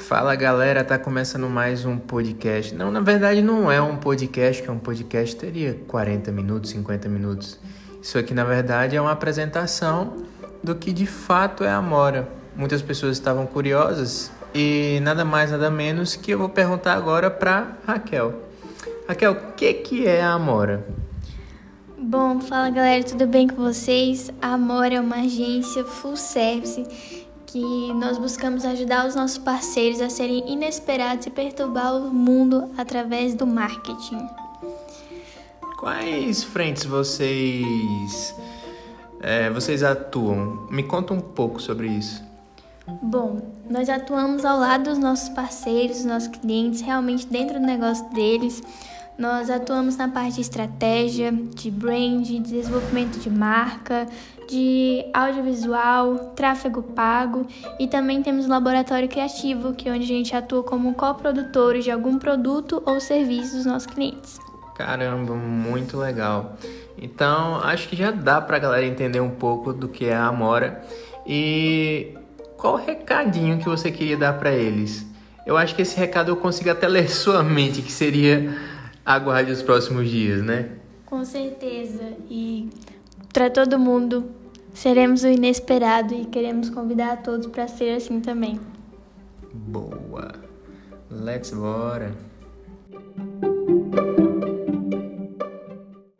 Fala galera, tá começando mais um podcast. Não, na verdade não é um podcast, que é um podcast teria 40 minutos, 50 minutos. Isso aqui na verdade é uma apresentação do que de fato é a Amora. Muitas pessoas estavam curiosas e nada mais nada menos que eu vou perguntar agora para Raquel. Raquel, o que que é a Amora? Bom, fala galera, tudo bem com vocês? A Amora é uma agência full service que nós buscamos ajudar os nossos parceiros a serem inesperados e perturbar o mundo através do marketing. Quais frentes vocês é, vocês atuam? Me conta um pouco sobre isso. Bom, nós atuamos ao lado dos nossos parceiros, dos nossos clientes, realmente dentro do negócio deles. Nós atuamos na parte de estratégia, de brand, de desenvolvimento de marca, de audiovisual, tráfego pago e também temos o laboratório criativo, que é onde a gente atua como coprodutores de algum produto ou serviço dos nossos clientes. Caramba, muito legal. Então, acho que já dá para a galera entender um pouco do que é a Amora e qual o recadinho que você queria dar para eles. Eu acho que esse recado eu consigo até ler sua mente, que seria aguarde os próximos dias, né? Com certeza. E para todo mundo, seremos o inesperado e queremos convidar a todos para ser assim também. Boa. Let's bora.